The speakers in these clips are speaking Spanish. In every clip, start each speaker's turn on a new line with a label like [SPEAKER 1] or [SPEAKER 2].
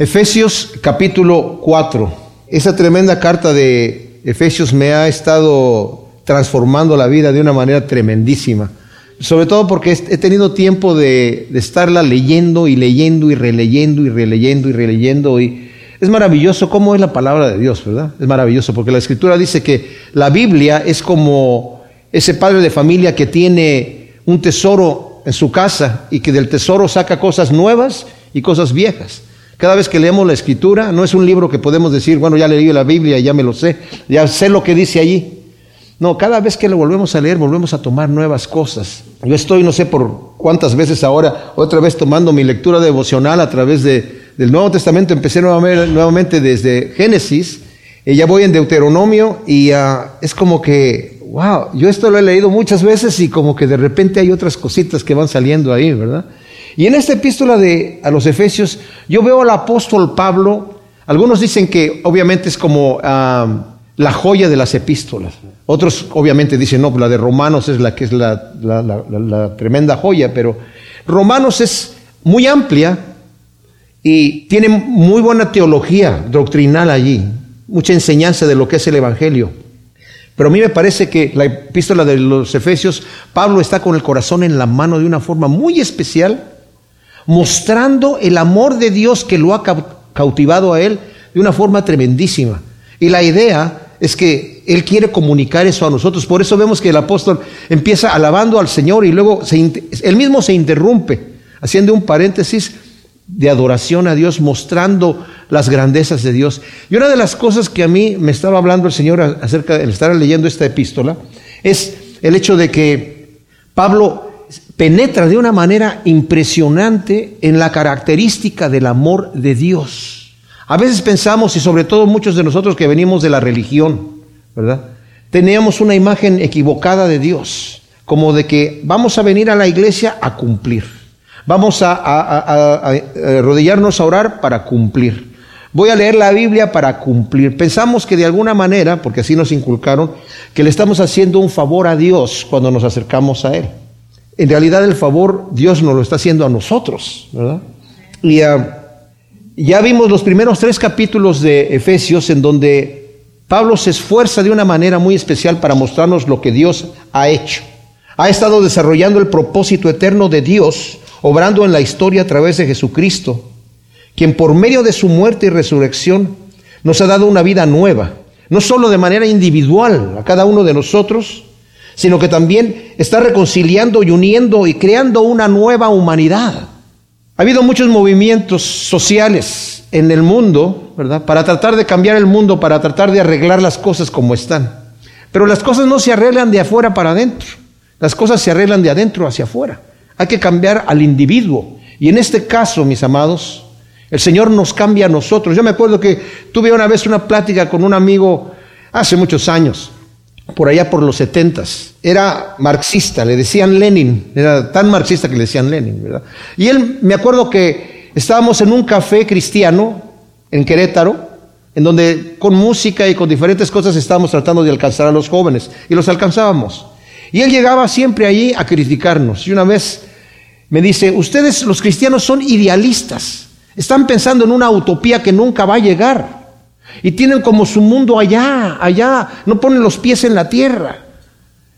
[SPEAKER 1] Efesios capítulo 4. Esa tremenda carta de Efesios me ha estado transformando la vida de una manera tremendísima. Sobre todo porque he tenido tiempo de, de estarla leyendo y leyendo y releyendo y releyendo y releyendo. Y es maravilloso cómo es la palabra de Dios, ¿verdad? Es maravilloso porque la escritura dice que la Biblia es como ese padre de familia que tiene un tesoro en su casa y que del tesoro saca cosas nuevas y cosas viejas. Cada vez que leemos la escritura, no es un libro que podemos decir, bueno, ya leí la Biblia, ya me lo sé, ya sé lo que dice allí. No, cada vez que lo volvemos a leer, volvemos a tomar nuevas cosas. Yo estoy, no sé por cuántas veces ahora, otra vez tomando mi lectura devocional a través de, del Nuevo Testamento. Empecé nuevamente, desde Génesis, y ya voy en Deuteronomio, y ah, es como que, wow, yo esto lo he leído muchas veces y como que de repente hay otras cositas que van saliendo ahí, ¿verdad? Y en esta epístola de, a los Efesios, yo veo al apóstol Pablo, algunos dicen que obviamente es como ah, la joya de las epístolas. Otros obviamente dicen, no, la de Romanos es la que es la tremenda joya, pero Romanos es muy amplia y tiene muy buena teología doctrinal allí, mucha enseñanza de lo que es el Evangelio. Pero a mí me parece que la epístola de los Efesios, Pablo está con el corazón en la mano de una forma muy especial mostrando el amor de Dios que lo ha cautivado a él de una forma tremendísima. Y la idea es que él quiere comunicar eso a nosotros. Por eso vemos que el apóstol empieza alabando al Señor y luego él mismo se interrumpe, haciendo un paréntesis de adoración a Dios, mostrando las grandezas de Dios. Y una de las cosas que a mí me estaba hablando el Señor acerca de estar leyendo esta epístola es el hecho de que Pablo penetra de una manera impresionante en la característica del amor de Dios. A veces pensamos, y sobre todo muchos de nosotros que venimos de la religión, ¿verdad? Teníamos una imagen equivocada de Dios, como de que vamos a venir a la iglesia a cumplir, vamos a, a arrodillarnos a orar para cumplir. Voy a leer la Biblia para cumplir. Pensamos que de alguna manera, porque así nos inculcaron, que le estamos haciendo un favor a Dios cuando nos acercamos a Él en realidad el favor Dios nos lo está haciendo a nosotros, ¿verdad? Y ah, ya vimos los primeros tres capítulos de Efesios en donde Pablo se esfuerza de una manera muy especial para mostrarnos lo que Dios ha hecho. Ha estado desarrollando el propósito eterno de Dios, obrando en la historia a través de Jesucristo, quien por medio de su muerte y resurrección nos ha dado una vida nueva, no solo de manera individual a cada uno de nosotros, sino que también está reconciliando y uniendo y creando una nueva humanidad. Ha habido muchos movimientos sociales en el mundo, ¿verdad? Para tratar de cambiar el mundo, para tratar de arreglar las cosas como están. Pero las cosas no se arreglan de afuera para adentro. Las cosas se arreglan de adentro hacia afuera. Hay que cambiar al individuo. Y en este caso, mis amados, el Señor nos cambia a nosotros. Yo me acuerdo que tuve una vez una plática con un amigo hace muchos años por allá por los setentas. Era marxista, le decían Lenin, era tan marxista que le decían Lenin, ¿verdad? Y él, me acuerdo que estábamos en un café cristiano en Querétaro, en donde con música y con diferentes cosas estábamos tratando de alcanzar a los jóvenes, y los alcanzábamos. Y él llegaba siempre allí a criticarnos. Y una vez me dice, ustedes los cristianos son idealistas, están pensando en una utopía que nunca va a llegar. Y tienen como su mundo allá, allá, no ponen los pies en la tierra.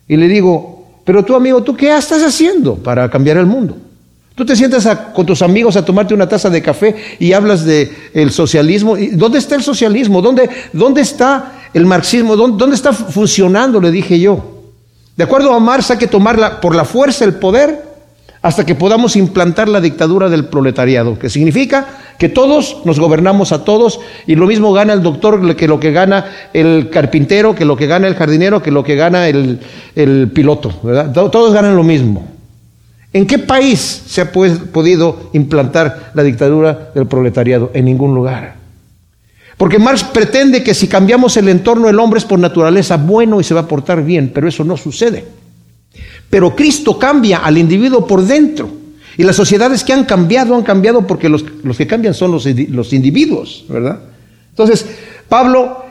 [SPEAKER 1] Y le digo, pero tú amigo, ¿tú qué estás haciendo para cambiar el mundo? Tú te sientas con tus amigos a tomarte una taza de café y hablas de el socialismo. ¿Dónde está el socialismo? ¿Dónde, dónde está el marxismo? ¿Dónde, ¿Dónde, está funcionando? Le dije yo. De acuerdo a Marx hay que tomar por la fuerza el poder hasta que podamos implantar la dictadura del proletariado, que significa que todos nos gobernamos a todos y lo mismo gana el doctor que lo que gana el carpintero, que lo que gana el jardinero, que lo que gana el, piloto. Todos ganan lo mismo. ¿En qué país se ha podido implantar la dictadura del proletariado? En ningún lugar. Porque Marx pretende que si cambiamos el entorno, el hombre es por naturaleza bueno y se va a portar bien, pero eso no sucede. Pero Cristo cambia al individuo por dentro. Y las sociedades que han cambiado han cambiado porque los, que cambian son los, los individuos, ¿verdad? Entonces, Pablo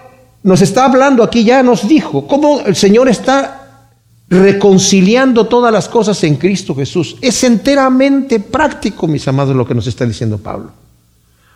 [SPEAKER 1] nos está hablando aquí, ya nos dijo, cómo el Señor está reconciliando todas las cosas en Cristo Jesús. Es enteramente práctico, mis amados, lo que nos está diciendo Pablo.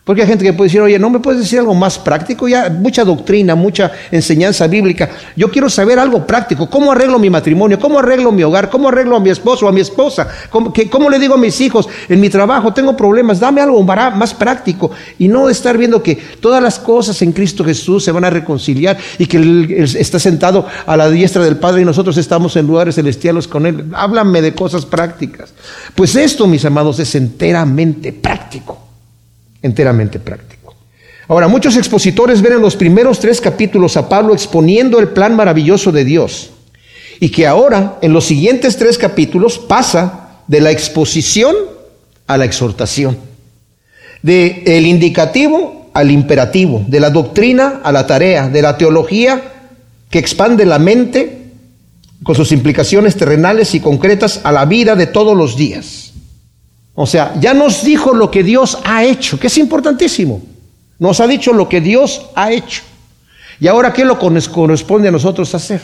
[SPEAKER 1] Porque hay gente que puede decir, oye, ¿no me puedes decir algo más práctico? Ya mucha doctrina, mucha enseñanza bíblica. Yo quiero saber algo práctico. ¿Cómo arreglo mi matrimonio? ¿Cómo arreglo mi hogar? ¿Cómo arreglo a mi esposo o a mi esposa? ¿Cómo, ¿Cómo, le digo a mis hijos? En mi trabajo tengo problemas. Dame algo más práctico. Y no estar viendo que todas las cosas en Cristo Jesús se van a reconciliar y que Él está sentado a la diestra del Padre y nosotros estamos en lugares celestiales con Él. Háblame de cosas prácticas. Pues esto, mis amados, es enteramente práctico enteramente práctico. Ahora, muchos expositores ven en los primeros tres capítulos a Pablo exponiendo el plan maravilloso de Dios y que ahora, en los siguientes tres capítulos, pasa de la exposición a la exhortación, de el indicativo al imperativo, de la doctrina a la tarea, de la teología que expande la mente con sus implicaciones terrenales y concretas a la vida de todos los días. O sea, ya nos dijo lo que Dios ha hecho, que es importantísimo. Nos ha dicho lo que Dios ha hecho. Y ahora, ¿qué lo corresponde a nosotros hacer?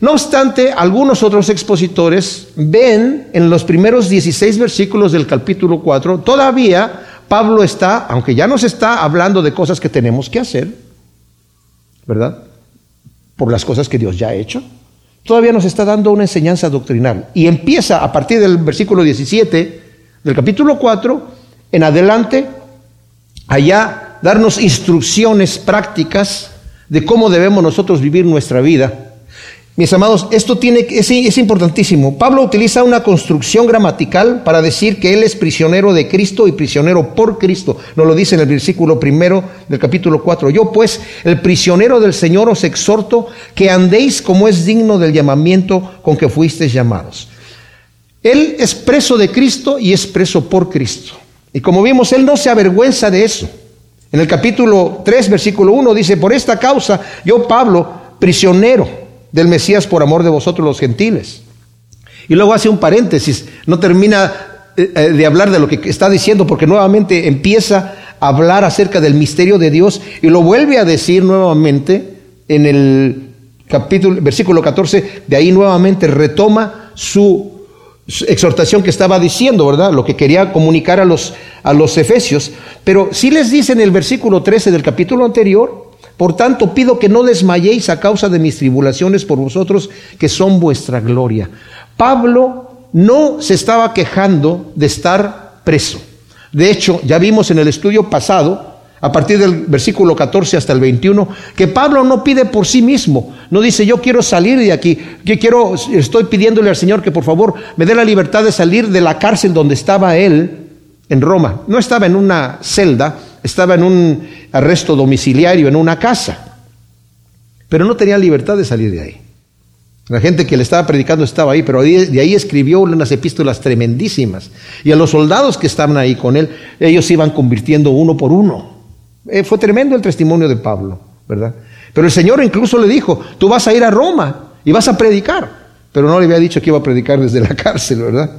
[SPEAKER 1] No obstante, algunos otros expositores ven en los primeros 16 versículos del capítulo 4, todavía Pablo está, aunque ya nos está hablando de cosas que tenemos que hacer, ¿verdad? Por las cosas que Dios ya ha hecho, todavía nos está dando una enseñanza doctrinal. Y empieza a partir del versículo 17 del capítulo 4 en adelante, allá darnos instrucciones prácticas de cómo debemos nosotros vivir nuestra vida. Mis amados, esto tiene, es, es importantísimo. Pablo utiliza una construcción gramatical para decir que él es prisionero de Cristo y prisionero por Cristo. Nos lo dice en el versículo primero del capítulo 4. Yo pues, el prisionero del Señor, os exhorto que andéis como es digno del llamamiento con que fuisteis llamados. Él es preso de Cristo y es preso por Cristo. Y como vimos, Él no se avergüenza de eso. En el capítulo 3, versículo 1 dice, por esta causa yo, Pablo, prisionero del Mesías por amor de vosotros los gentiles. Y luego hace un paréntesis, no termina eh, eh, de hablar de lo que está diciendo porque nuevamente empieza a hablar acerca del misterio de Dios y lo vuelve a decir nuevamente en el capítulo, versículo 14, de ahí nuevamente retoma su exhortación que estaba diciendo, ¿verdad? Lo que quería comunicar a los, a los efesios. Pero si les dice en el versículo 13 del capítulo anterior, por tanto pido que no desmayéis a causa de mis tribulaciones por vosotros, que son vuestra gloria. Pablo no se estaba quejando de estar preso. De hecho, ya vimos en el estudio pasado a partir del versículo 14 hasta el 21, que Pablo no pide por sí mismo, no dice yo quiero salir de aquí, que quiero, estoy pidiéndole al Señor que por favor me dé la libertad de salir de la cárcel donde estaba él en Roma. No estaba en una celda, estaba en un arresto domiciliario, en una casa, pero no tenía libertad de salir de ahí. La gente que le estaba predicando estaba ahí, pero de ahí escribió unas epístolas tremendísimas. Y a los soldados que estaban ahí con él, ellos iban convirtiendo uno por uno. Eh, fue tremendo el testimonio de Pablo, ¿verdad? Pero el Señor incluso le dijo, tú vas a ir a Roma y vas a predicar. Pero no le había dicho que iba a predicar desde la cárcel, ¿verdad?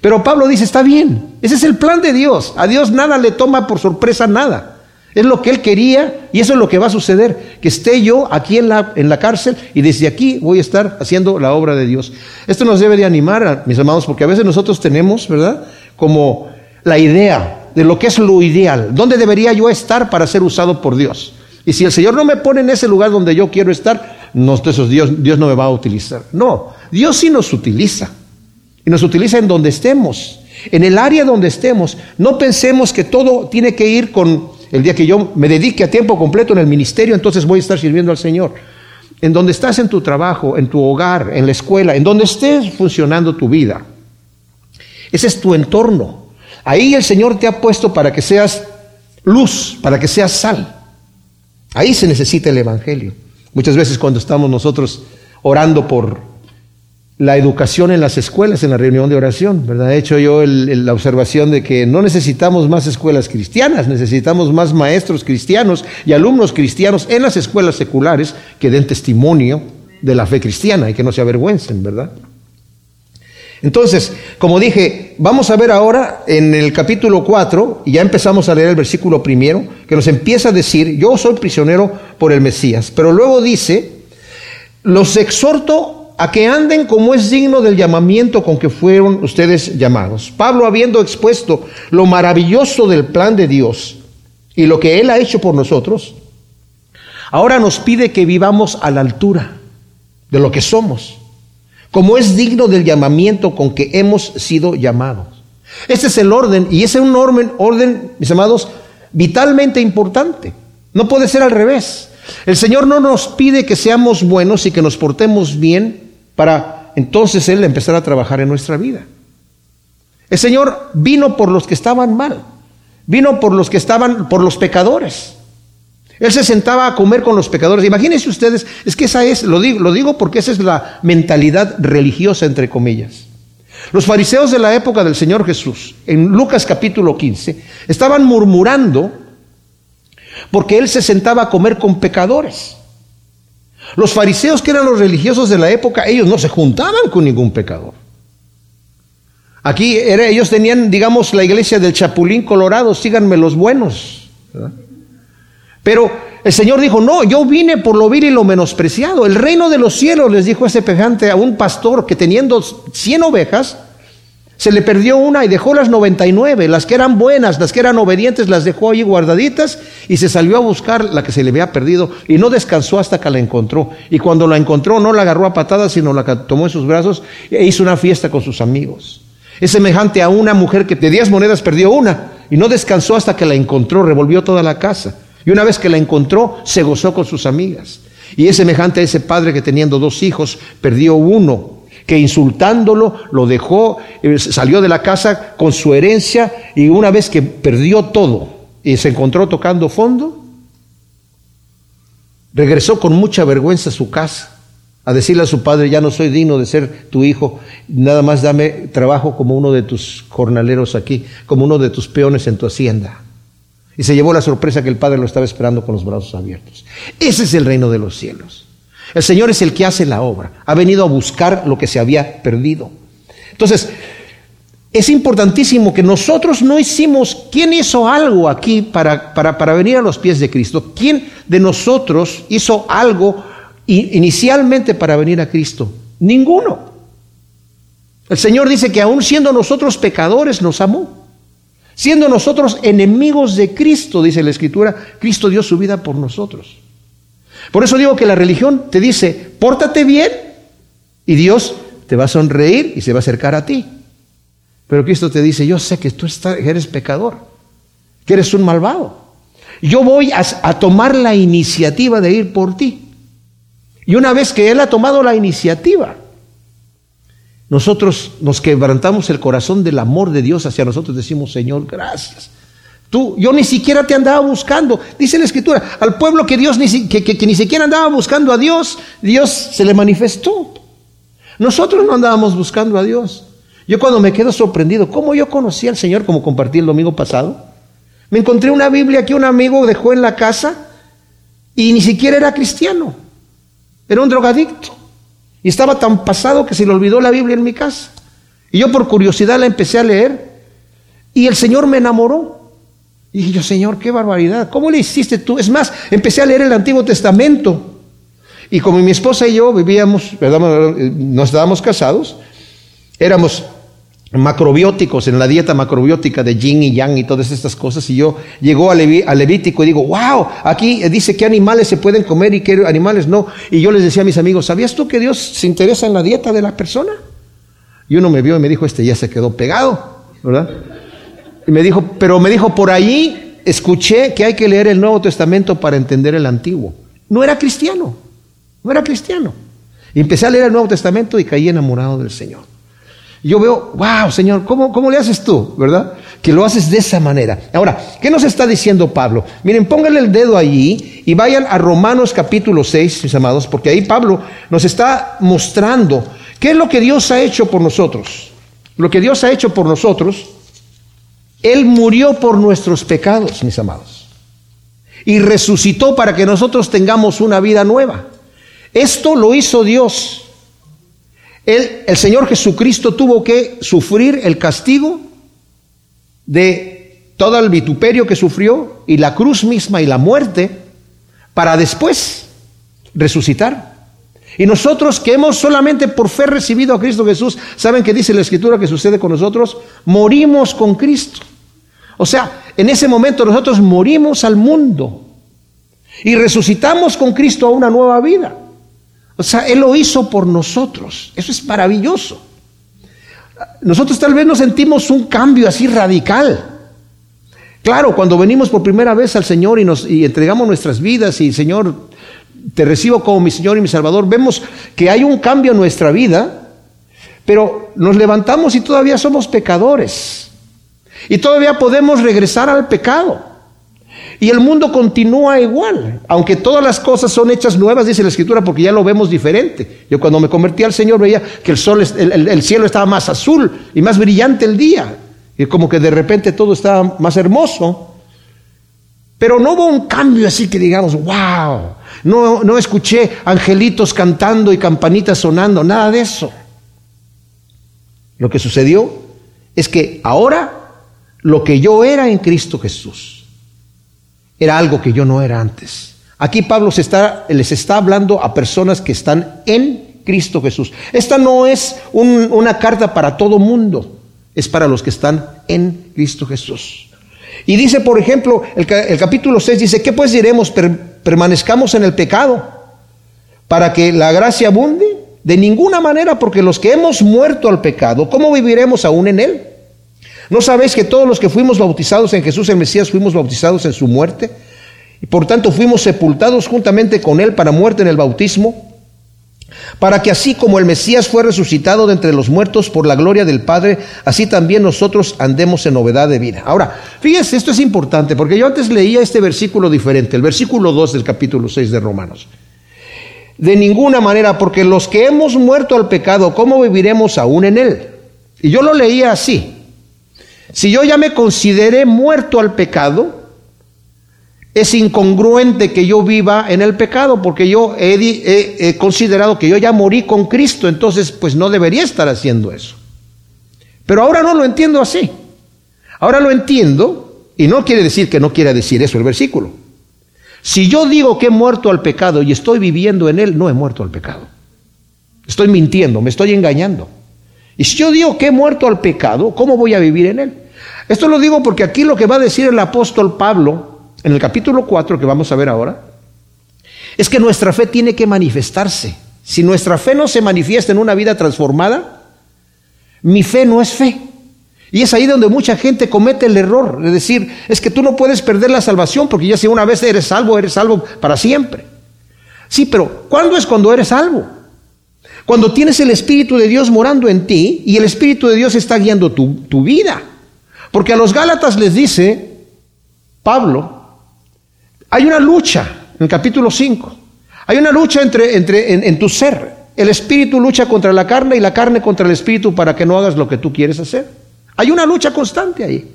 [SPEAKER 1] Pero Pablo dice, está bien, ese es el plan de Dios. A Dios nada le toma por sorpresa nada. Es lo que Él quería y eso es lo que va a suceder. Que esté yo aquí en la, en la cárcel y desde aquí voy a estar haciendo la obra de Dios. Esto nos debe de animar, mis amados, porque a veces nosotros tenemos, ¿verdad? Como la idea de lo que es lo ideal. ¿Dónde debería yo estar para ser usado por Dios? Y si el Señor no me pone en ese lugar donde yo quiero estar, no, Dios, Dios no me va a utilizar. No, Dios sí nos utiliza. Y nos utiliza en donde estemos, en el área donde estemos. No pensemos que todo tiene que ir con el día que yo me dedique a tiempo completo en el ministerio, entonces voy a estar sirviendo al Señor. En donde estás en tu trabajo, en tu hogar, en la escuela, en donde estés funcionando tu vida. Ese es tu entorno. Ahí el Señor te ha puesto para que seas luz, para que seas sal. Ahí se necesita el Evangelio. Muchas veces cuando estamos nosotros orando por la educación en las escuelas, en la reunión de oración, ¿verdad? He hecho yo la observación de que no necesitamos más escuelas cristianas, necesitamos más maestros cristianos y alumnos cristianos en las escuelas seculares que den testimonio de la fe cristiana y que no se avergüencen, ¿verdad? Entonces, como dije, vamos a ver ahora en el capítulo 4, y ya empezamos a leer el versículo primero, que nos empieza a decir, yo soy prisionero por el Mesías, pero luego dice, los exhorto a que anden como es digno del llamamiento con que fueron ustedes llamados. Pablo, habiendo expuesto lo maravilloso del plan de Dios, y lo que Él ha hecho por nosotros, ahora nos pide que vivamos a la altura de lo que somos, como es digno del llamamiento con que hemos sido llamados. Este es el orden, y ese es un orden, orden, mis amados, vitalmente importante. No puede ser al revés. El Señor no nos pide que seamos buenos y que nos portemos bien para entonces Él empezar a trabajar en nuestra vida. El Señor vino por los que estaban mal, vino por los que estaban, por los pecadores. Él se sentaba a comer con los pecadores. Imagínense ustedes, es que esa es, lo digo, lo digo porque esa es la mentalidad religiosa, entre comillas. Los fariseos de la época del Señor Jesús, en Lucas capítulo 15, estaban murmurando porque Él se sentaba a comer con pecadores. Los fariseos, que eran los religiosos de la época, ellos no se juntaban con ningún pecador. Aquí ellos tenían, digamos, la iglesia del Chapulín Colorado, síganme los buenos. Pero el Señor dijo, no, yo vine por lo vil y lo menospreciado. El reino de los cielos, les dijo ese pejante a un pastor que teniendo 100 ovejas, se le perdió una y dejó las 99, las que eran buenas, las que eran obedientes, las dejó ahí guardaditas y se salió a buscar la que se le había perdido y no descansó hasta que la encontró. Y cuando la encontró no la agarró a patadas, sino la tomó en sus brazos e hizo una fiesta con sus amigos. Es semejante a una mujer que de 10 monedas perdió una y no descansó hasta que la encontró, revolvió toda la casa. Y una vez que la encontró, se gozó con sus amigas. Y es semejante a ese padre que teniendo dos hijos, perdió uno, que insultándolo lo dejó, eh, salió de la casa con su herencia y una vez que perdió todo y se encontró tocando fondo, regresó con mucha vergüenza a su casa a decirle a su padre, ya no soy digno de ser tu hijo, nada más dame trabajo como uno de tus jornaleros aquí, como uno de tus peones en tu hacienda. Y se llevó la sorpresa que el padre lo estaba esperando con los brazos abiertos. Ese es el reino de los cielos. El Señor es el que hace la obra. Ha venido a buscar lo que se había perdido. Entonces, es importantísimo que nosotros no hicimos, ¿quién hizo algo aquí para, para, para venir a los pies de Cristo? ¿Quién de nosotros hizo algo inicialmente para venir a Cristo? Ninguno. El Señor dice que aún siendo nosotros pecadores nos amó. Siendo nosotros enemigos de Cristo, dice la Escritura, Cristo dio su vida por nosotros. Por eso digo que la religión te dice, pórtate bien y Dios te va a sonreír y se va a acercar a ti. Pero Cristo te dice, yo sé que tú eres pecador, que eres un malvado. Yo voy a, a tomar la iniciativa de ir por ti. Y una vez que Él ha tomado la iniciativa, nosotros nos quebrantamos el corazón del amor de Dios hacia nosotros, decimos, Señor, gracias. Tú, yo ni siquiera te andaba buscando. Dice la escritura, al pueblo que Dios ni, que, que, ni siquiera andaba buscando a Dios, Dios se le manifestó. Nosotros no andábamos buscando a Dios. Yo cuando me quedo sorprendido, ¿cómo yo conocí al Señor como compartí el domingo pasado? Me encontré una Biblia que un amigo dejó en la casa y ni siquiera era cristiano. Era un drogadicto. Y estaba tan pasado que se le olvidó la Biblia en mi casa. Y yo por curiosidad la empecé a leer. Y el Señor me enamoró. Y dije yo, Señor, qué barbaridad. ¿Cómo le hiciste tú? Es más, empecé a leer el Antiguo Testamento. Y como mi esposa y yo vivíamos, ¿verdad? nos estábamos casados, éramos macrobióticos, en la dieta macrobiótica de yin y yang y todas estas cosas, y yo llego a, Levítico y digo, wow, aquí dice qué animales se pueden comer y qué animales no. Y yo les decía a mis amigos, ¿sabías tú que Dios se interesa en la dieta de la persona? Y uno me vio y me dijo, este ya se quedó pegado, ¿verdad? Y me dijo, pero me dijo, por ahí escuché que hay que leer el Nuevo Testamento para entender el Antiguo. No era cristiano, no era cristiano. Empecé a leer el Nuevo Testamento y caí enamorado del Señor yo veo, wow, Señor, ¿cómo, ¿cómo le haces tú? ¿Verdad? Que lo haces de esa manera. Ahora, ¿qué nos está diciendo Pablo? Miren, pónganle el dedo allí y vayan a Romanos capítulo 6, mis amados, porque ahí Pablo nos está mostrando qué es lo que Dios ha hecho por nosotros. Lo que Dios ha hecho por nosotros, Él murió por nuestros pecados, mis amados, y resucitó para que nosotros tengamos una vida nueva. Esto lo hizo Dios el Señor Jesucristo tuvo que sufrir el castigo de todo el vituperio que sufrió y la cruz misma y la muerte para después resucitar. Y nosotros que hemos solamente por fe recibido a Cristo Jesús, ¿saben qué dice la Escritura que sucede con nosotros? Morimos con Cristo. O sea, en ese momento nosotros morimos al mundo y resucitamos con Cristo a una nueva vida. O sea, Él lo hizo por nosotros. Eso es maravilloso. Nosotros tal vez nos sentimos un cambio así radical. Claro, cuando venimos por primera vez al Señor y nos y entregamos nuestras vidas y Señor, te recibo como mi Señor y mi Salvador, vemos que hay un cambio en nuestra vida, pero nos levantamos y todavía somos pecadores. Y todavía podemos regresar al pecado. Y el mundo continúa igual, aunque todas las cosas son hechas nuevas, dice la Escritura, porque ya lo vemos diferente. Yo cuando me convertí al Señor veía que el, sol, el, cielo estaba más azul y más brillante el día. Y como que de repente todo estaba más hermoso. Pero no hubo un cambio así que digamos, wow. No, no escuché angelitos cantando y campanitas sonando, nada de eso. Lo que sucedió es que ahora lo que yo era en Cristo Jesús era algo que yo no era antes. Aquí Pablo está, les está hablando a personas que están en Cristo Jesús. Esta no es una carta para todo mundo, es para los que están en Cristo Jesús. Y dice, por ejemplo, el, el capítulo 6 dice, ¿qué pues diremos? permanezcamos en el pecado para que la gracia abunde. De ninguna manera, porque los que hemos muerto al pecado, ¿cómo viviremos aún en él? ¿No sabéis que todos los que fuimos bautizados en Jesús el Mesías fuimos bautizados en su muerte? Y por tanto fuimos sepultados juntamente con él para muerte en el bautismo, para que así como el Mesías fue resucitado de entre los muertos por la gloria del Padre, así también nosotros andemos en novedad de vida. Ahora, fíjense, esto es importante, porque yo antes leía este versículo diferente, el versículo 2 del capítulo 6 de Romanos. De ninguna manera, porque los que hemos muerto al pecado, ¿cómo viviremos aún en él? Y yo lo leía así. Si yo ya me consideré muerto al pecado, es incongruente que yo viva en el pecado, porque yo he, considerado que yo ya morí con Cristo, entonces pues no debería estar haciendo eso. Pero ahora no lo entiendo así. Ahora lo entiendo, y no quiere decir que no quiera decir eso el versículo. Si yo digo que he muerto al pecado y estoy viviendo en él, no he muerto al pecado. Estoy mintiendo, me estoy engañando. Y si yo digo que he muerto al pecado, ¿cómo voy a vivir en él? Esto lo digo porque aquí lo que va a decir el apóstol Pablo en el capítulo 4 que vamos a ver ahora, es que nuestra fe tiene que manifestarse. Si nuestra fe no se manifiesta en una vida transformada, mi fe no es fe. Y es ahí donde mucha gente comete el error de decir, es que tú no puedes perder la salvación porque ya si una vez eres salvo, eres salvo para siempre. Sí, pero ¿cuándo es cuando eres salvo? Cuando tienes el Espíritu de Dios morando en ti y el Espíritu de Dios está guiando tu, tu vida. Porque a los Gálatas les dice Pablo, hay una lucha en el capítulo 5. Hay una lucha entre, entre, en, en tu ser. El espíritu lucha contra la carne y la carne contra el espíritu para que no hagas lo que tú quieres hacer. Hay una lucha constante ahí.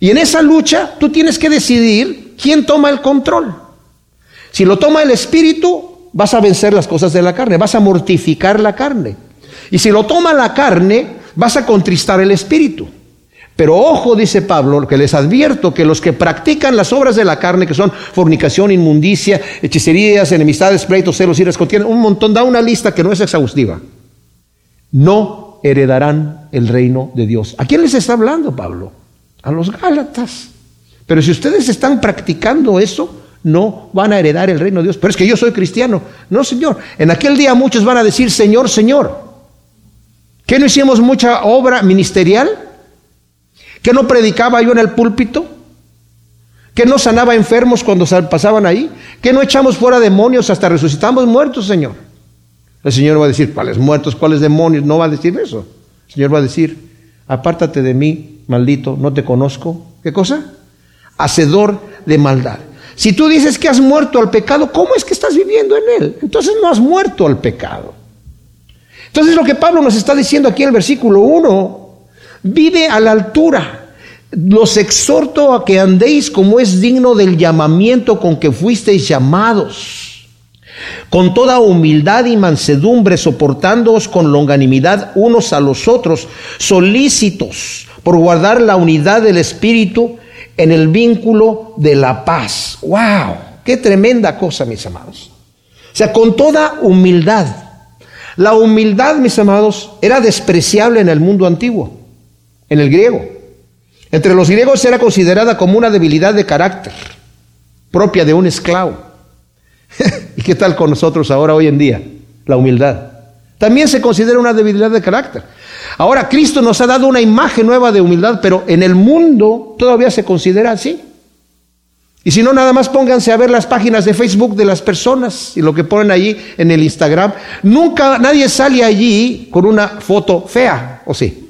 [SPEAKER 1] Y en esa lucha tú tienes que decidir quién toma el control. Si lo toma el espíritu, vas a vencer las cosas de la carne, vas a mortificar la carne. Y si lo toma la carne, vas a contristar el espíritu. Pero ojo, dice Pablo, que les advierto que los que practican las obras de la carne, que son fornicación, inmundicia, hechicerías, enemistades, pleitos, celos, iras, contienen un montón, da una lista que no es exhaustiva, no heredarán el reino de Dios. ¿A quién les está hablando Pablo? A los Gálatas. Pero si ustedes están practicando eso, no van a heredar el reino de Dios. Pero es que yo soy cristiano. No, Señor. En aquel día muchos van a decir, Señor, Señor. ¿Qué no hicimos mucha obra ministerial? ¿Que no predicaba yo en el púlpito? ¿Que no sanaba enfermos cuando pasaban ahí? ¿Que no echamos fuera demonios hasta resucitamos muertos, Señor? El Señor va a decir, ¿cuáles muertos, cuáles demonios? No va a decir eso. El Señor va a decir, apártate de mí, maldito, no te conozco. ¿Qué cosa? Hacedor de maldad. Si tú dices que has muerto al pecado, ¿cómo es que estás viviendo en él? Entonces no has muerto al pecado. Entonces lo que Pablo nos está diciendo aquí en el versículo 1, vive a la altura. Los exhorto a que andéis como es digno del llamamiento con que fuisteis llamados, con toda humildad y mansedumbre, soportándoos con longanimidad unos a los otros, solícitos por guardar la unidad del Espíritu en el vínculo de la paz. ¡Wow! ¡Qué tremenda cosa, mis amados! O sea, con toda humildad. La humildad, mis amados, era despreciable en el mundo antiguo, en el griego. Entre los griegos era considerada como una debilidad de carácter propia de un esclavo. ¿Y qué tal con nosotros ahora, hoy en día? La humildad. También se considera una debilidad de carácter. Ahora Cristo nos ha dado una imagen nueva de humildad, pero en el mundo todavía se considera así. Y si no, nada más pónganse a ver las páginas de Facebook de las personas y lo que ponen allí en el Instagram. Nunca nadie sale allí con una foto fea, ¿o sí?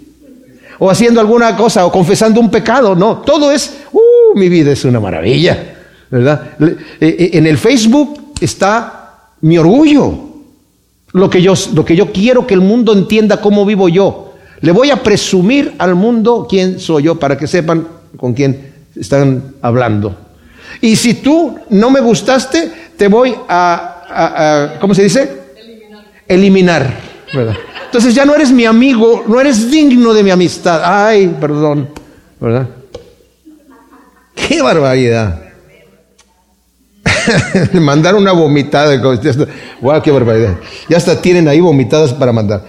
[SPEAKER 1] O haciendo alguna cosa o confesando un pecado. No, todo es, uh, mi vida es una maravilla, ¿verdad? Eh, eh, en el Facebook está mi orgullo, lo que yo, lo que yo quiero que el mundo entienda cómo vivo yo. Le voy a presumir al mundo quién soy yo para que sepan con quién están hablando. Y si tú no me gustaste, te voy a, ¿cómo se dice? Eliminar. Eliminar. Entonces ya no eres mi amigo, no eres digno de mi amistad. Ay, perdón, ¿verdad? Qué barbaridad. mandar una vomitada. Wow, qué barbaridad. Ya hasta tienen ahí vomitadas para mandar.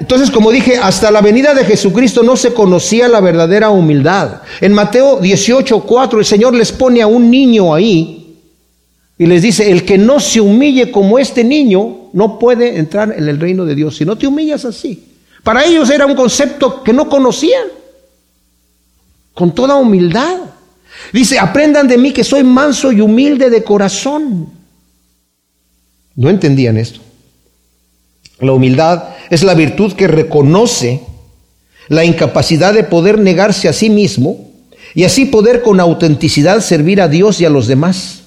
[SPEAKER 1] Entonces, como dije, hasta la venida de Jesucristo no se conocía la verdadera humildad. En Mateo 18, 4, el Señor les pone a un niño ahí y les dice, el que no se humille como este niño no puede entrar en el reino de Dios. Si no te humillas así. Para ellos era un concepto que no conocían. Con toda humildad. Dice, aprendan de mí que soy manso y humilde de corazón. No entendían esto. La humildad es la virtud que reconoce la incapacidad de poder negarse a sí mismo y así poder con autenticidad servir a Dios y a los demás.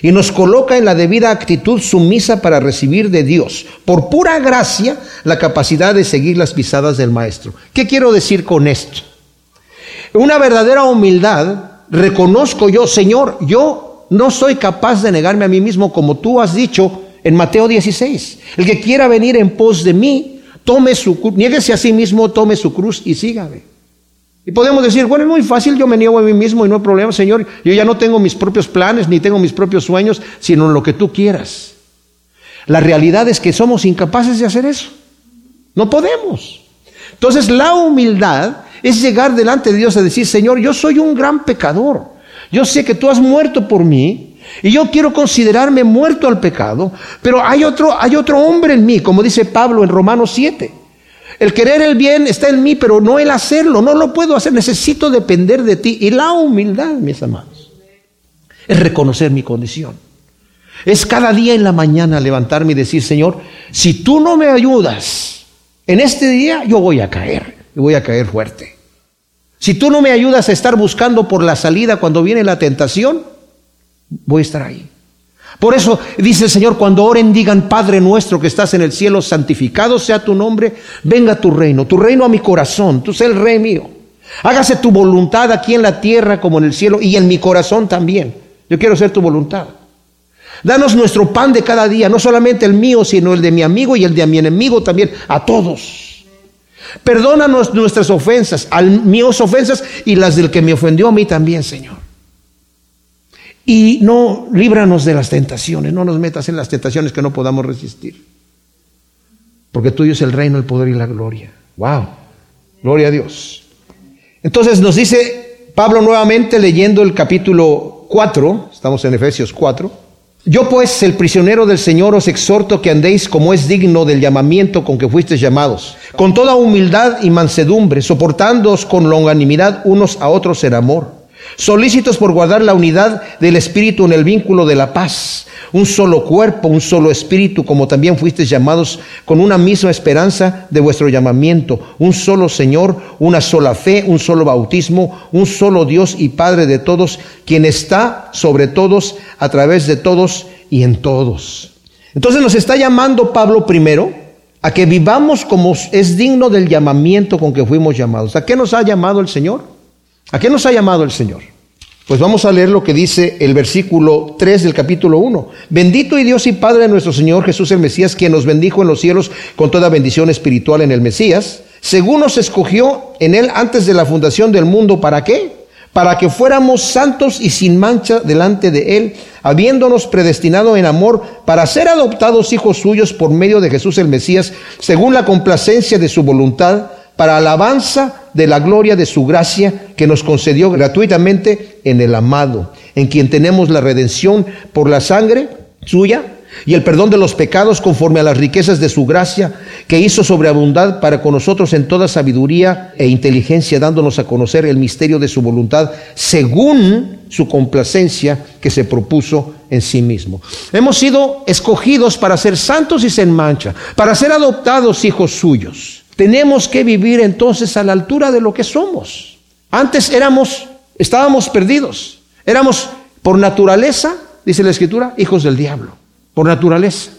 [SPEAKER 1] Y nos coloca en la debida actitud sumisa para recibir de Dios, por pura gracia, la capacidad de seguir las pisadas del Maestro. ¿Qué quiero decir con esto? Una verdadera humildad, reconozco yo, Señor, yo no soy capaz de negarme a mí mismo como tú has dicho en Mateo 16. El que quiera venir en pos de mí, tome su cruz, niéguese a sí mismo, tome su cruz y sígame. Y podemos decir, bueno, es muy fácil, yo me niego a mí mismo y no hay problema, Señor, yo ya no tengo mis propios planes ni tengo mis propios sueños, sino lo que tú quieras. La realidad es que somos incapaces de hacer eso. No podemos. Entonces la humildad es llegar delante de Dios a decir, Señor, yo soy un gran pecador. Yo sé que tú has muerto por mí, y yo quiero considerarme muerto al pecado, pero hay otro, hay otro hombre en mí, como dice Pablo en Romanos 7. El querer el bien está en mí, pero no el hacerlo, no lo puedo hacer, necesito depender de ti. Y la humildad, mis amados, es reconocer mi condición. Es cada día en la mañana levantarme y decir, Señor, si tú no me ayudas en este día, yo voy a caer, y voy a caer fuerte. Si tú no me ayudas a estar buscando por la salida cuando viene la tentación, voy a estar ahí. Por eso dice el Señor, cuando oren digan, Padre nuestro que estás en el cielo, santificado sea tu nombre, venga tu reino, tu reino a mi corazón, tú sé el rey mío. Hágase tu voluntad aquí en la tierra como en el cielo y en mi corazón también. Yo quiero ser tu voluntad. Danos nuestro pan de cada día, no solamente el mío, sino el de mi amigo y el de mi enemigo también, a todos. Perdónanos nuestras ofensas, a míos ofensas y las del que me ofendió a mí también, Señor. Y no líbranos de las tentaciones, no nos metas en las tentaciones que no podamos resistir. Porque tuyo es el reino, el poder y la gloria. Wow, gloria a Dios. Entonces nos dice Pablo nuevamente leyendo el capítulo 4, estamos en Efesios 4. Yo pues, el prisionero del Señor, os exhorto que andéis como es digno del llamamiento con que fuisteis llamados, con toda humildad y mansedumbre, soportándoos con longanimidad unos a otros en amor solícitos por guardar la unidad del Espíritu en el vínculo de la paz, un solo cuerpo, un solo Espíritu, como también fuisteis llamados con una misma esperanza de vuestro llamamiento, un solo Señor, una sola fe, un solo bautismo, un solo Dios y Padre de todos, quien está sobre todos, a través de todos y en todos. Entonces nos está llamando Pablo primero a que vivamos como es digno del llamamiento con que fuimos llamados. ¿A qué nos ha llamado el Señor? ¿A qué nos ha llamado el Señor? Pues vamos a leer lo que dice el versículo 3 del capítulo 1. Bendito y Dios y Padre de nuestro Señor Jesús el Mesías, quien nos bendijo en los cielos con toda bendición espiritual en el Mesías, según nos escogió en él antes de la fundación del mundo, ¿para qué? Para que fuéramos santos y sin mancha delante de él, habiéndonos predestinado en amor para ser adoptados hijos suyos por medio de Jesús el Mesías, según la complacencia de su voluntad, para alabanza de la gloria de su gracia que nos concedió gratuitamente en el amado, en quien tenemos la redención por la sangre suya y el perdón de los pecados conforme a las riquezas de su gracia, que hizo sobreabundar para con nosotros en toda sabiduría e inteligencia, dándonos a conocer el misterio de su voluntad, según su complacencia que se propuso en sí mismo. Hemos sido escogidos para ser santos y sin mancha, para ser adoptados hijos suyos. Tenemos que vivir entonces a la altura de lo que somos. Antes éramos, estábamos perdidos, éramos por naturaleza, dice la escritura, hijos del diablo por naturaleza.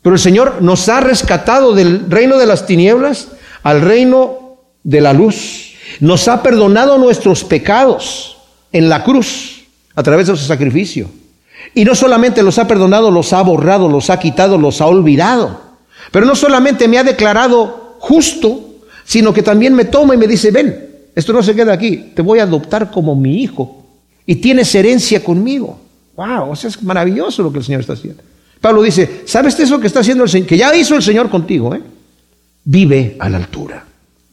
[SPEAKER 1] Pero el Señor nos ha rescatado del reino de las tinieblas al reino de la luz. Nos ha perdonado nuestros pecados en la cruz a través de su sacrificio. Y no solamente los ha perdonado, los ha borrado, los ha quitado, los ha olvidado. Pero no solamente me ha declarado justo, sino que también me toma y me dice, ven, esto no se queda aquí, te voy a adoptar como mi hijo. Y tienes herencia conmigo. Wow, o sea, es maravilloso lo que el Señor está haciendo. Pablo dice, ¿sabes eso que está haciendo el Señor? Que ya hizo el Señor contigo, ¿eh? Vive a la altura.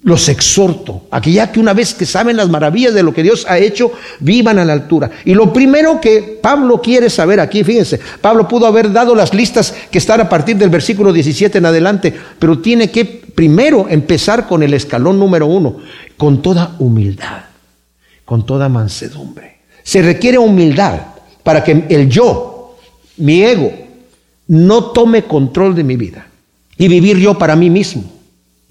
[SPEAKER 1] Los exhorto a que ya que una vez que saben las maravillas de lo que Dios ha hecho, vivan a la altura. Y lo primero que Pablo quiere saber aquí, fíjense, Pablo pudo haber dado las listas que están a partir del versículo 17 en adelante, pero tiene que primero empezar con el escalón número uno, con toda humildad, con toda mansedumbre. Se requiere humildad para que el yo, mi ego, no tome control de mi vida y vivir yo para mí mismo.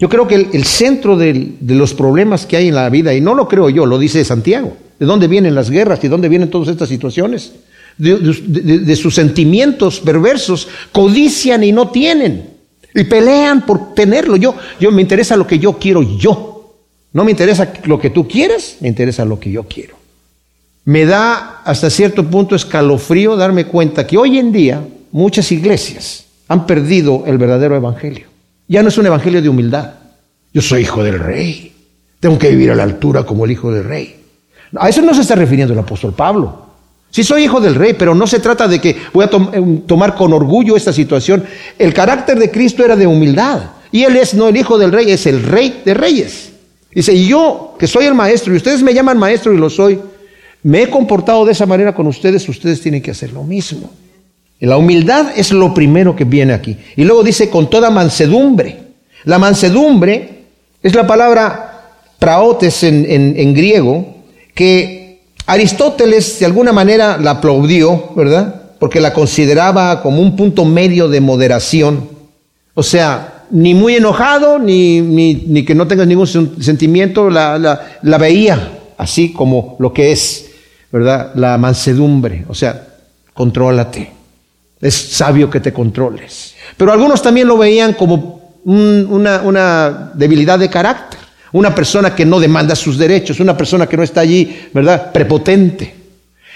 [SPEAKER 1] Yo creo que el, centro de los problemas que hay en la vida, y no lo creo yo, lo dice Santiago, de dónde vienen las guerras y dónde vienen todas estas situaciones, de, sus sentimientos perversos, codician y no tienen, y pelean por tenerlo. Yo, yo me interesa lo que yo quiero yo, no me interesa lo que tú quieres, me interesa lo que yo quiero. Me da hasta cierto punto escalofrío darme cuenta que hoy en día muchas iglesias han perdido el verdadero evangelio. Ya no es un evangelio de humildad. Yo soy hijo del rey. Tengo que vivir a la altura como el hijo del rey. A eso no se está refiriendo el apóstol Pablo. Sí soy hijo del rey, pero no se trata de que voy a eh, tomar con orgullo esta situación. El carácter de Cristo era de humildad. Y él es no el hijo del rey, es el rey de reyes. Dice, y yo, que soy el maestro, y ustedes me llaman maestro y lo soy, me he comportado de esa manera con ustedes, ustedes tienen que hacer lo mismo. La humildad es lo primero que viene aquí. Y luego dice con toda mansedumbre. La mansedumbre es la palabra praotes en, griego, que Aristóteles de alguna manera la aplaudió, ¿verdad? Porque la consideraba como un punto medio de moderación. O sea, ni muy enojado, ni, ni, que no tengas ningún sentimiento, la, la veía así como lo que es, ¿verdad? La mansedumbre. O sea, contrólate. Es sabio que te controles. Pero algunos también lo veían como una, debilidad de carácter. Una persona que no demanda sus derechos, una persona que no está allí, ¿verdad? Prepotente.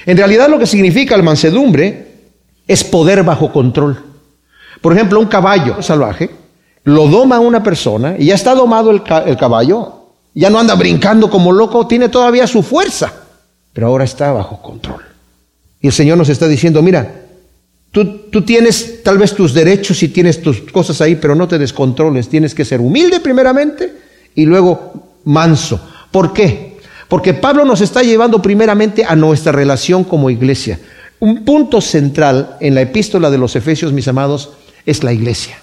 [SPEAKER 1] En realidad lo que significa la mansedumbre es poder bajo control. Por ejemplo, un caballo salvaje lo doma una persona y ya está domado el, el caballo, ya no anda brincando como loco, tiene todavía su fuerza, pero ahora está bajo control. Y el Señor nos está diciendo, mira, Tú, tienes tal vez tus derechos y tienes tus cosas ahí, pero no te descontroles. Tienes que ser humilde primeramente y luego manso. ¿Por qué? Porque Pablo nos está llevando primeramente a nuestra relación como iglesia. Un punto central en la epístola de los Efesios, mis amados, es la iglesia.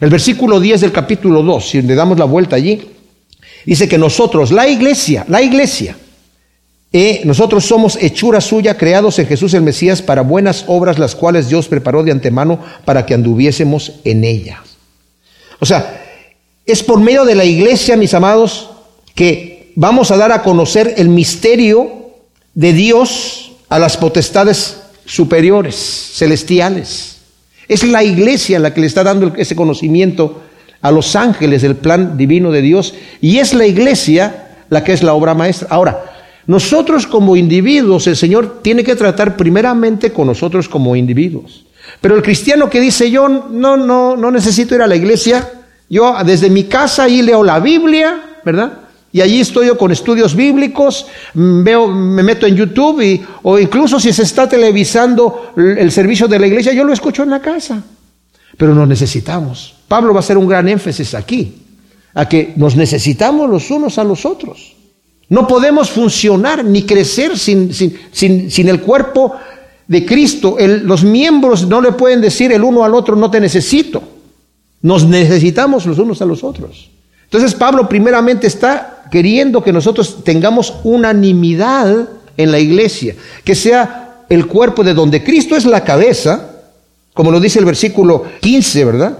[SPEAKER 1] El versículo 10 del capítulo 2, si le damos la vuelta allí, dice que nosotros, la iglesia, la iglesia, nosotros somos hechura suya, creados en Jesús el Mesías para buenas obras, las cuales Dios preparó de antemano para que anduviésemos en ellas. O sea, es por medio de la iglesia, mis amados, que vamos a dar a conocer el misterio de Dios a las potestades superiores, celestiales. Es la iglesia la que le está dando ese conocimiento a los ángeles del plan divino de Dios y es la iglesia la que es la obra maestra. Ahora, nosotros como individuos, el Señor tiene que tratar primeramente con nosotros como individuos. Pero el cristiano que dice yo no, no, no necesito ir a la iglesia, yo desde mi casa ahí leo la Biblia, ¿verdad? Y allí estoy yo con estudios bíblicos, mm, veo, me meto en YouTube y, o incluso si se está televisando el servicio de la iglesia, yo lo escucho en la casa. Pero nos necesitamos. Pablo va a hacer un gran énfasis aquí. a que nos necesitamos los unos a los otros. No podemos funcionar ni crecer sin, sin, sin, el cuerpo de Cristo. los miembros no le pueden decir el uno al otro, no te necesito. Nos necesitamos los unos a los otros. Entonces Pablo primeramente está queriendo que nosotros tengamos unanimidad en la iglesia, que sea el cuerpo de donde Cristo es la cabeza, como lo dice el versículo 15, ¿verdad?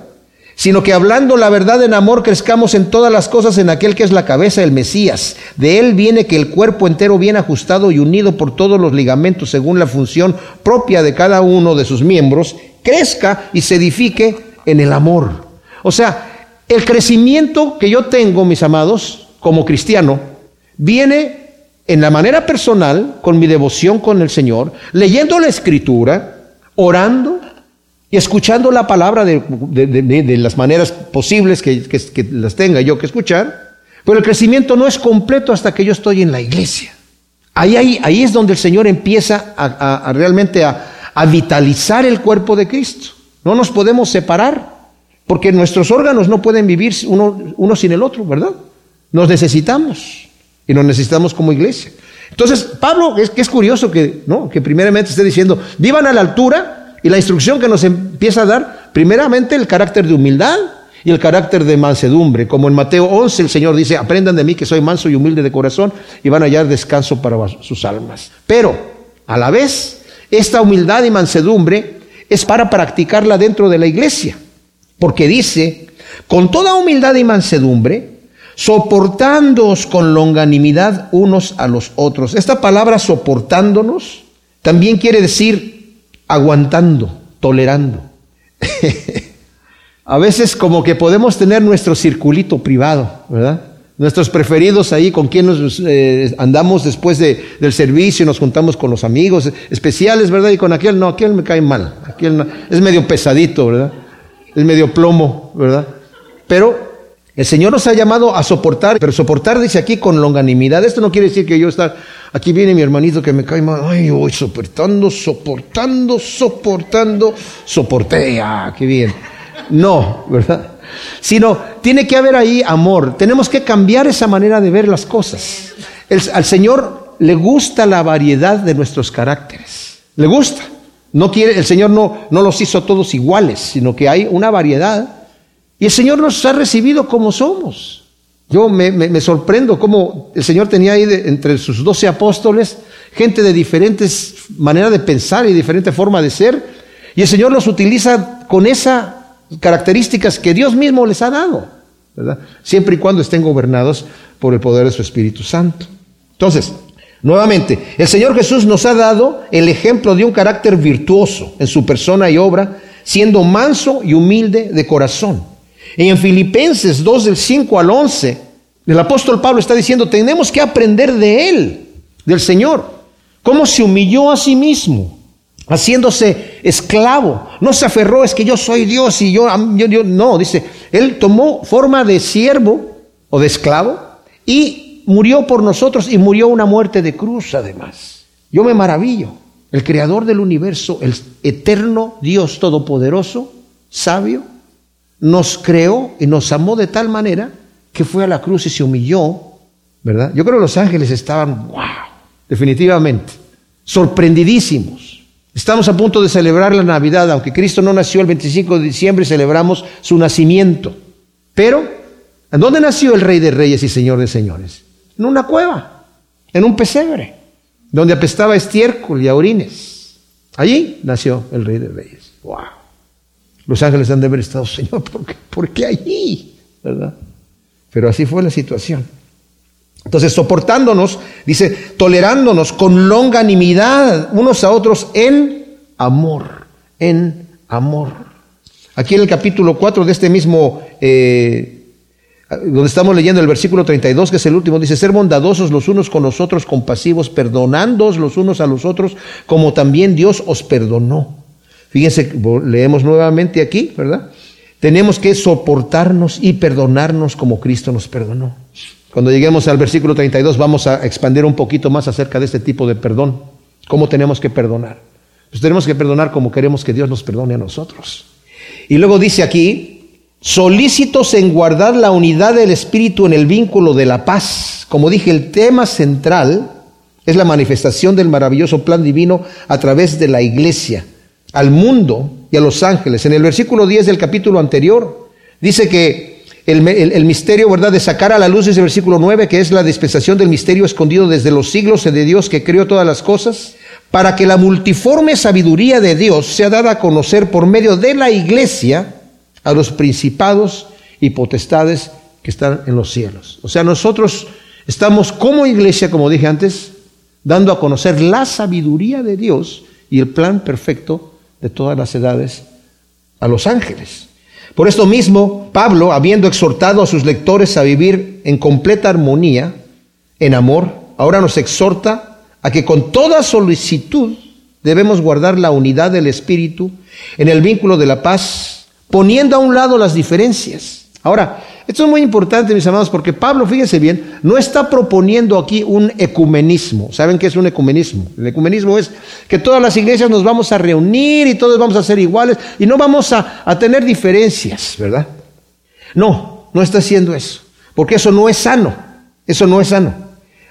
[SPEAKER 1] Sino que hablando la verdad en amor crezcamos en todas las cosas en aquel que es la cabeza, el Mesías. De él viene que el cuerpo entero bien ajustado y unido por todos los ligamentos según la función propia de cada uno de sus miembros, crezca y se edifique en el amor. O sea, el crecimiento que yo tengo, mis amados, como cristiano, viene en la manera personal, con mi devoción con el Señor, leyendo la escritura, orando y escuchando la palabra de, las maneras posibles que, las tenga yo que escuchar. Pero el crecimiento no es completo hasta que yo estoy en la iglesia. Ahí, ahí, ahí es donde el Señor empieza a, realmente a, vitalizar el cuerpo de Cristo. No nos podemos separar, porque nuestros órganos no pueden vivir uno, uno sin el otro, ¿verdad? Nos necesitamos. Y nos necesitamos como iglesia. Entonces, Pablo, es que es curioso que, ¿no? que primeramente esté diciendo, vivan a la altura y la instrucción que nos empieza a dar, primeramente el carácter de humildad y el carácter de mansedumbre. Como en Mateo 11 el Señor dice, aprendan de mí que soy manso y humilde de corazón y van a hallar descanso para sus almas. Pero, a la vez, esta humildad y mansedumbre es para practicarla dentro de la iglesia. Porque dice, con toda humildad y mansedumbre, soportándoos con longanimidad unos a los otros. Esta palabra soportándonos también quiere decir aguantando, tolerando. a veces como que podemos tener nuestro circulito privado, ¿verdad? Nuestros preferidos ahí con quienes eh, andamos después de, del servicio y nos juntamos con los amigos especiales, ¿verdad? Y con aquel, no, aquel me cae mal, aquel es medio pesadito, ¿verdad? Es medio plomo, ¿verdad? Pero el Señor nos ha llamado a soportar, pero soportar dice aquí con longanimidad. Esto no quiere decir que yo estar, aquí viene mi hermanito que me cae mal, ay, voy soportando, soportando, soportando, soporté, ah, qué bien. No, ¿verdad? Sino tiene que haber ahí amor. Tenemos que cambiar esa manera de ver las cosas. al Señor le gusta la variedad de nuestros caracteres. Le gusta. No quiere, el Señor no, no los hizo todos iguales, sino que hay una variedad y el Señor nos ha recibido como somos. Yo me, sorprendo cómo el Señor tenía ahí entre sus doce apóstoles gente de diferentes maneras de pensar y diferente forma de ser. Y el Señor los utiliza con esas características que Dios mismo les ha dado, ¿verdad? Siempre y cuando estén gobernados por el poder de su Espíritu Santo. Entonces, nuevamente, el Señor Jesús nos ha dado el ejemplo de un carácter virtuoso en su persona y obra, siendo manso y humilde de corazón. Y en Filipenses 2 del 5 al 11, el apóstol Pablo está diciendo, tenemos que aprender de él, del Señor, cómo se humilló a sí mismo, haciéndose esclavo. No se aferró, es que yo soy Dios y yo, yo, no, dice, él tomó forma de siervo o de esclavo y murió por nosotros y murió una muerte de cruz además. Yo me maravillo. El creador del universo, el eterno Dios todopoderoso, sabio, nos creó y nos amó de tal manera que fue a la cruz y se humilló, ¿verdad? Yo creo que los ángeles estaban, wow, definitivamente, sorprendidísimos. Estamos a punto de celebrar la Navidad, aunque Cristo no nació el 25 de diciembre, celebramos su nacimiento. Pero, ¿en dónde nació el Rey de Reyes y Señor de Señores? En una cueva, en un pesebre, donde apestaba estiércol y a orines. Allí nació el Rey de Reyes. Wow. Los ángeles han de haber estado, Señor, ¿por qué, ¿por qué allí? ¿Verdad? Pero así fue la situación. Entonces, soportándonos, dice, tolerándonos con longanimidad unos a otros en amor, en amor. Aquí en el capítulo 4 de este mismo, eh, donde estamos leyendo el versículo 32, que es el último, dice, ser bondadosos los unos con los otros, compasivos, perdonándoos los unos a los otros, como también Dios os perdonó. Fíjense, leemos nuevamente aquí, ¿verdad? Tenemos que soportarnos y perdonarnos como Cristo nos perdonó. Cuando lleguemos al versículo 32 vamos a expandir un poquito más acerca de este tipo de perdón. ¿Cómo tenemos que perdonar? Pues tenemos que perdonar como queremos que Dios nos perdone a nosotros. Y luego dice aquí, solícitos en guardar la unidad del Espíritu en el vínculo de la paz. Como dije, el tema central es la manifestación del maravilloso plan divino a través de la iglesia, al mundo y a los ángeles. En el versículo 10 del capítulo anterior dice que el, misterio, ¿verdad?, de sacar a la luz ese versículo 9, que es la dispensación del misterio escondido desde los siglos de Dios que creó todas las cosas, para que la multiforme sabiduría de Dios sea dada a conocer por medio de la iglesia a los principados y potestades que están en los cielos. O sea, nosotros estamos como iglesia, como dije antes, dando a conocer la sabiduría de Dios y el plan perfecto de todas las edades a los ángeles. Por esto mismo, Pablo, habiendo exhortado a sus lectores a vivir en completa armonía, en amor, ahora nos exhorta a que con toda solicitud debemos guardar la unidad del Espíritu en el vínculo de la paz, poniendo a un lado las diferencias. Ahora, esto es muy importante, mis amados, porque Pablo, fíjense bien, no está proponiendo aquí un ecumenismo. ¿Saben qué es un ecumenismo? El ecumenismo es que todas las iglesias nos vamos a reunir y todos vamos a ser iguales y no vamos a, a tener diferencias, ¿verdad? No, no está haciendo eso, porque eso no es sano, eso no es sano.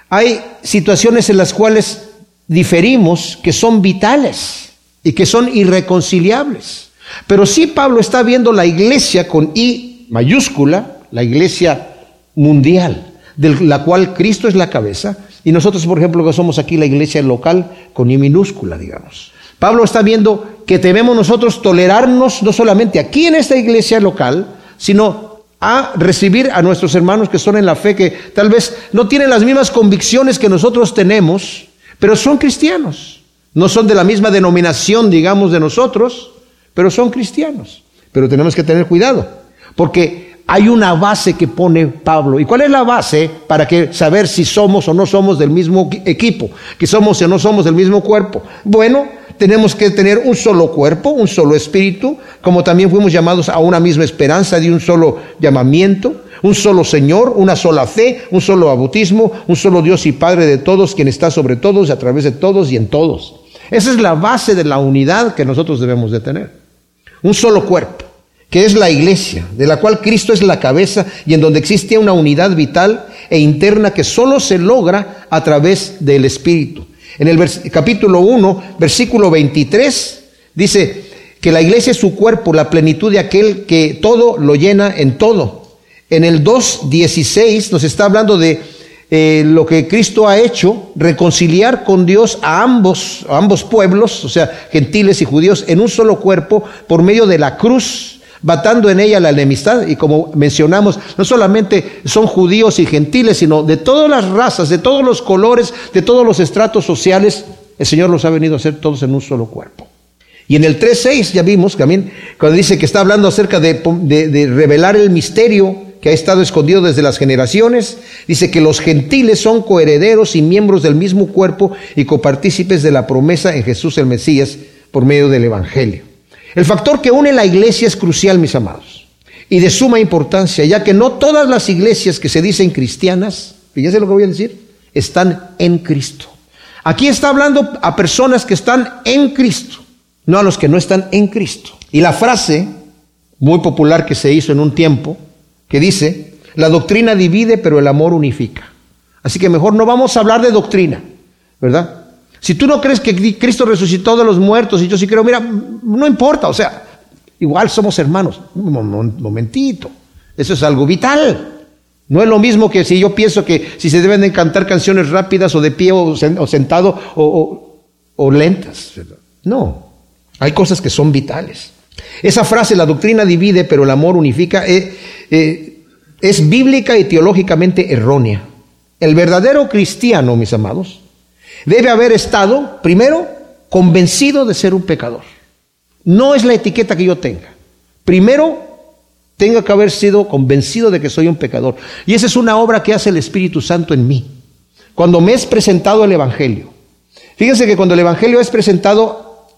[SPEAKER 1] Hay situaciones en las cuales diferimos que son vitales y que son irreconciliables. Pero sí Pablo está viendo la iglesia con I mayúscula la iglesia mundial, de la cual Cristo es la cabeza, y nosotros, por ejemplo, que somos aquí la iglesia local con I minúscula, digamos. Pablo está viendo que debemos nosotros tolerarnos no solamente aquí en esta iglesia local, sino a recibir a nuestros hermanos que son en la fe, que tal vez no tienen las mismas convicciones que nosotros tenemos, pero son cristianos. No son de la misma denominación, digamos, de nosotros, pero son cristianos. Pero tenemos que tener cuidado, porque hay una base que pone Pablo. ¿Y cuál es la base para que saber si somos o no somos del mismo equipo, que somos o no somos del mismo cuerpo? Bueno, tenemos que tener un solo cuerpo, un solo espíritu, como también fuimos llamados a una misma esperanza de un solo llamamiento, un solo Señor, una sola fe, un solo bautismo, un solo Dios y Padre de todos, quien está sobre todos, a través de todos y en todos. Esa es la base de la unidad que nosotros debemos de tener. Un solo cuerpo que es la iglesia, de la cual Cristo es la cabeza y en donde existe una unidad vital e interna que solo se logra a través del Espíritu. En el capítulo 1, versículo 23, dice que la iglesia es su cuerpo, la plenitud de aquel que todo lo llena en todo. En el 2.16 nos está hablando de eh, lo que Cristo ha hecho, reconciliar con Dios a ambos, a ambos pueblos, o sea, gentiles y judíos, en un solo cuerpo por medio de la cruz batando en ella la enemistad. Y como mencionamos, no solamente son judíos y gentiles, sino de todas las razas, de todos los colores, de todos los estratos sociales, el Señor los ha venido a hacer todos en un solo cuerpo. Y en el 3.6 ya vimos también, cuando dice que está hablando acerca de, de revelar el misterio que ha estado escondido desde las generaciones, dice que los gentiles son coherederos y miembros del mismo cuerpo y copartícipes de la promesa en Jesús el Mesías por medio del Evangelio. El factor que une la iglesia es crucial, mis amados, y de suma importancia, ya que no todas las iglesias que se dicen cristianas, fíjense lo que voy a decir, están en Cristo. Aquí está hablando a personas que están en Cristo, no a los que no están en Cristo. Y la frase muy popular que se hizo en un tiempo, que dice, la doctrina divide, pero el amor unifica. Así que mejor no vamos a hablar de doctrina, ¿verdad? Si tú no crees que Cristo resucitó de los muertos y yo sí creo, mira, no importa, o sea, igual somos hermanos. Un momentito, eso es algo vital. No es lo mismo que si yo pienso que si se deben de cantar canciones rápidas o de pie o, sentado o, lentas. No, hay cosas que son vitales. Esa frase, la doctrina divide, pero el amor unifica, eh, eh, es bíblica y teológicamente errónea. El verdadero cristiano, mis amados, debe haber estado, primero, convencido de ser un pecador. No es la etiqueta que yo tenga. Primero, tengo que haber sido convencido de que soy un pecador. Y esa es una obra que hace el Espíritu Santo en mí. Cuando me es presentado el Evangelio. Fíjense que cuando el Evangelio es presentado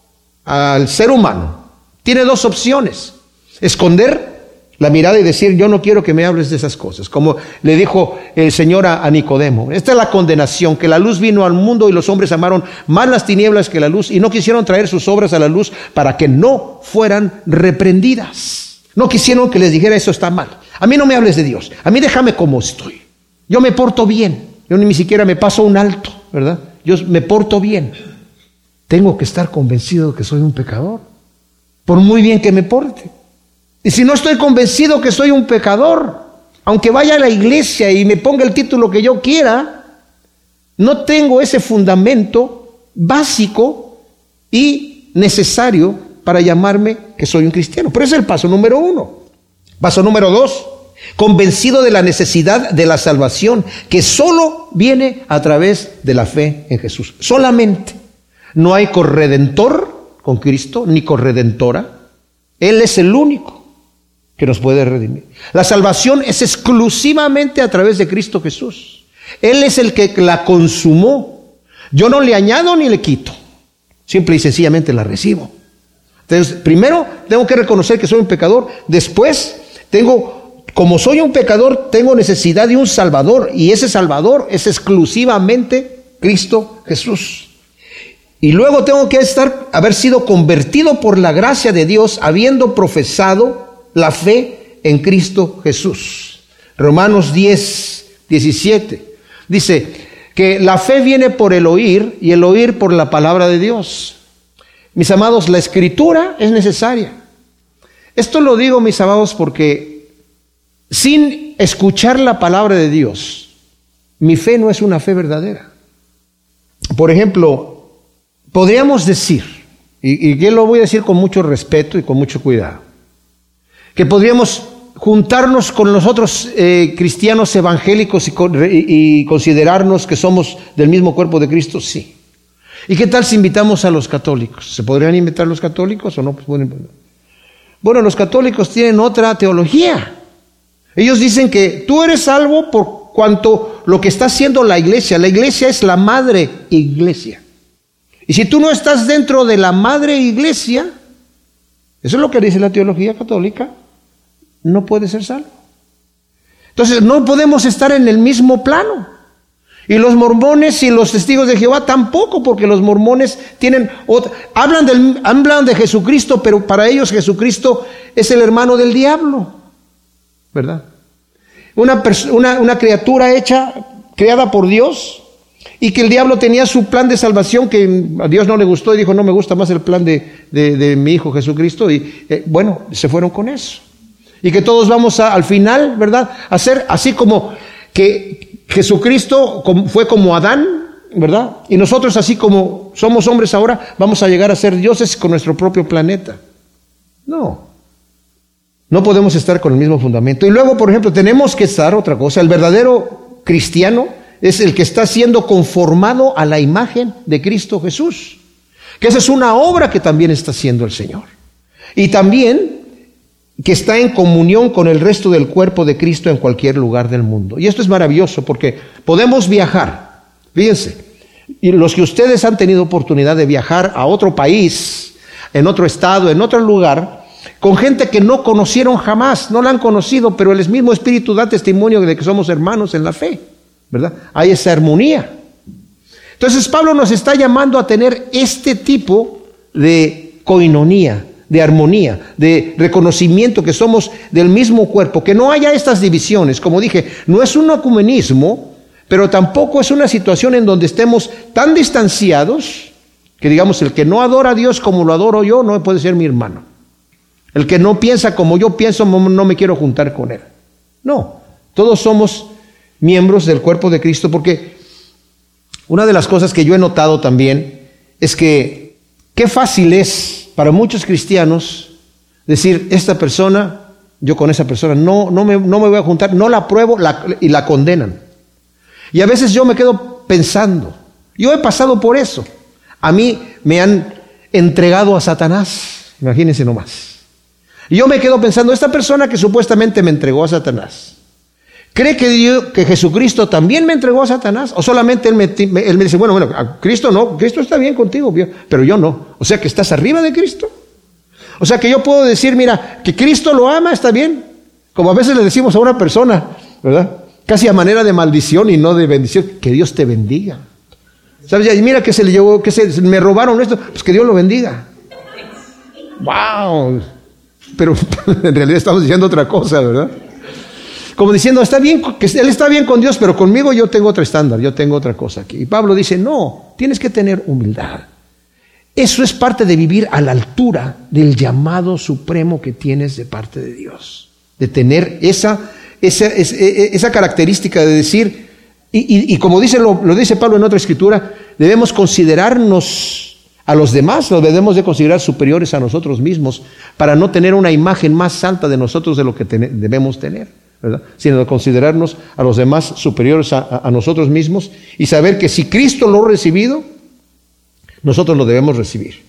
[SPEAKER 1] al ser humano, tiene dos opciones. Esconder la mirada y decir, yo no quiero que me hables de esas cosas, como le dijo el Señor a, Nicodemo. Esta es la condenación, que la luz vino al mundo y los hombres amaron más las tinieblas que la luz y no quisieron traer sus obras a la luz para que no fueran reprendidas. No quisieron que les dijera eso está mal. A mí no me hables de Dios. A mí déjame como estoy. Yo me porto bien. Yo ni siquiera me paso un alto, ¿verdad? Yo me porto bien. Tengo que estar convencido de que soy un pecador. Por muy bien que me porte. Y si no estoy convencido que soy un pecador, aunque vaya a la iglesia y me ponga el título que yo quiera, no tengo ese fundamento básico y necesario para llamarme que soy un cristiano. Pero ese es el paso número uno. Paso número dos, convencido de la necesidad de la salvación, que solo viene a través de la fe en Jesús. Solamente. No hay corredentor con Cristo, ni corredentora. Él es el único que nos puede redimir. La salvación es exclusivamente a través de Cristo Jesús. Él es el que la consumó. Yo no le añado ni le quito. Simple y sencillamente la recibo. Entonces, primero tengo que reconocer que soy un pecador. Después, tengo, como soy un pecador, tengo necesidad de un Salvador. Y ese Salvador es exclusivamente Cristo Jesús. Y luego tengo que estar, haber sido convertido por la gracia de Dios, habiendo profesado la fe en Cristo Jesús. Romanos 10, 17. Dice que la fe viene por el oír y el oír por la palabra de Dios. Mis amados, la escritura es necesaria. Esto lo digo, mis amados, porque sin escuchar la palabra de Dios, mi fe no es una fe verdadera. Por ejemplo, podríamos decir, y, yo lo voy a decir con mucho respeto y con mucho cuidado, que podríamos juntarnos con los otros eh, cristianos evangélicos y, y considerarnos que somos del mismo cuerpo de Cristo, sí. ¿Y qué tal si invitamos a los católicos? ¿Se podrían invitar los católicos o no? Pues, bueno, los católicos tienen otra teología. Ellos dicen que tú eres salvo por cuanto lo que está haciendo la iglesia. La iglesia es la madre iglesia. Y si tú no estás dentro de la madre iglesia, eso es lo que dice la teología católica, no puedes ser salvo. Entonces no podemos estar en el mismo plano. Y los mormones y los testigos de Jehová tampoco, porque los mormones tienen otra, hablan, del, hablan de Jesucristo, pero para ellos Jesucristo es el hermano del diablo, ¿verdad? Una, una, una criatura hecha, creada por Dios, y que el diablo tenía su plan de salvación que a Dios no le gustó y dijo, no me gusta más el plan de, de, mi Hijo Jesucristo, y eh, bueno, se fueron con eso. Y que todos vamos a, al final, ¿verdad? A ser así como que Jesucristo fue como Adán, ¿verdad? Y nosotros así como somos hombres ahora, vamos a llegar a ser dioses con nuestro propio planeta. No. No podemos estar con el mismo fundamento. Y luego, por ejemplo, tenemos que estar otra cosa. El verdadero cristiano es el que está siendo conformado a la imagen de Cristo Jesús. Que esa es una obra que también está haciendo el Señor. Y también que está en comunión con el resto del cuerpo de Cristo en cualquier lugar del mundo. Y esto es maravilloso porque podemos viajar, fíjense, y los que ustedes han tenido oportunidad de viajar a otro país, en otro estado, en otro lugar, con gente que no conocieron jamás, no la han conocido, pero el mismo Espíritu da testimonio de que somos hermanos en la fe, ¿verdad? Hay esa armonía. Entonces Pablo nos está llamando a tener este tipo de coinonía, de armonía, de reconocimiento que somos del mismo cuerpo, que no haya estas divisiones. Como dije, no es un ecumenismo, pero tampoco es una situación en donde estemos tan distanciados que digamos, el que no adora a Dios como lo adoro yo no puede ser mi hermano. El que no piensa como yo pienso no me quiero juntar con él. No, todos somos miembros del cuerpo de Cristo porque una de las cosas que yo he notado también es que qué fácil es para muchos cristianos decir, esta persona, yo con esa persona no, no, me, no me voy a juntar, no la apruebo y la condenan. Y a veces yo me quedo pensando, yo he pasado por eso. A mí me han entregado a Satanás, imagínense nomás. Y yo me quedo pensando, esta persona que supuestamente me entregó a Satanás, ¿Cree que, Dios, que Jesucristo también me entregó a Satanás? ¿O solamente él me, él me, dice, bueno, bueno, Cristo no, Cristo está bien contigo, pero yo no? O sea que estás arriba de Cristo. O sea que yo puedo decir, mira, que Cristo lo ama, está bien. Como a veces le decimos a una persona, ¿verdad? Casi a manera de maldición y no de bendición, que Dios te bendiga. ¿Sabes? Y mira que se le llevó, que se, me robaron esto, pues que Dios lo bendiga. ¡Wow! pero en realidad estamos diciendo otra cosa, ¿verdad? Como diciendo, está bien, que él está bien con Dios, pero conmigo yo tengo otro estándar, yo tengo otra cosa aquí. Y Pablo dice, no, tienes que tener humildad. Eso es parte de vivir a la altura del llamado supremo que tienes de parte de Dios. De tener esa, esa, e, e, esa, característica de decir, y, como dice, lo, lo dice Pablo en otra escritura, debemos considerarnos a los demás, los debemos de considerar superiores a nosotros mismos para no tener una imagen más alta de nosotros de lo que debemos tener, sino de considerarnos a los demás superiores a nosotros mismos y saber que si Cristo lo ha recibido, nosotros lo debemos recibir.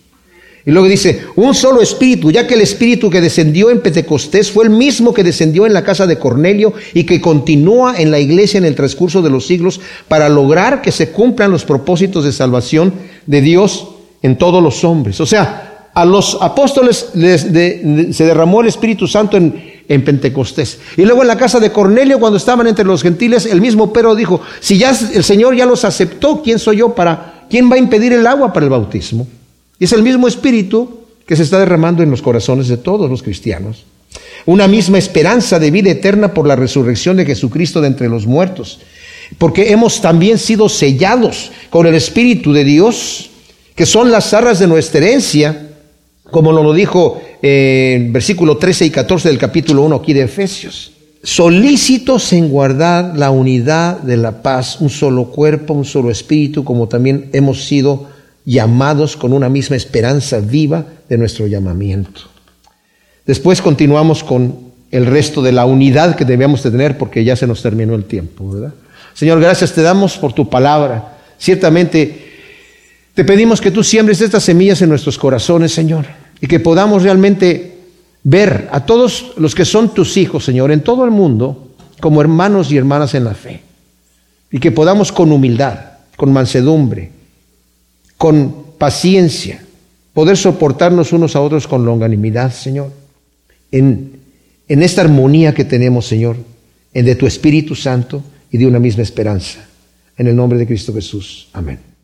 [SPEAKER 1] Y luego dice, un solo espíritu, ya que el espíritu que descendió en Pentecostés fue el mismo que descendió en la casa de Cornelio y que continúa en la iglesia en el transcurso de los siglos para lograr que se cumplan los propósitos de salvación de Dios en todos los hombres. O sea, a los apóstoles se derramó el Espíritu Santo en, en Pentecostés. Y luego en la casa de Cornelio, cuando estaban entre los gentiles, el mismo Pedro dijo, si ya el Señor ya los aceptó, ¿quién soy yo para ¿quién va a impedir el agua para el bautismo? Y es el mismo espíritu que se está derramando en los corazones de todos los cristianos. Una misma esperanza de vida eterna por la resurrección de Jesucristo de entre los muertos. Porque hemos también sido sellados con el Espíritu de Dios, que son las arras de nuestra herencia, como lo dijo en versículo 13 y 14 del capítulo 1 aquí de Efesios solícitos en guardar la unidad de la paz, un solo cuerpo, un solo espíritu, como también hemos sido llamados con una misma esperanza viva de nuestro llamamiento. Después continuamos con el resto de la unidad que debemos tener porque ya se nos terminó el tiempo, ¿verdad? Señor, gracias te damos por tu palabra. Ciertamente te pedimos que tú siembres estas semillas en nuestros corazones, Señor, y que podamos realmente ver a todos los que son tus hijos, Señor, en todo el mundo, como hermanos y hermanas en la fe. Y que podamos con humildad, con mansedumbre, con paciencia, poder soportarnos unos a otros con longanimidad, Señor, en, en esta armonía que tenemos, Señor, en de tu Espíritu Santo y de una misma esperanza. En el nombre de Cristo Jesús. Amén.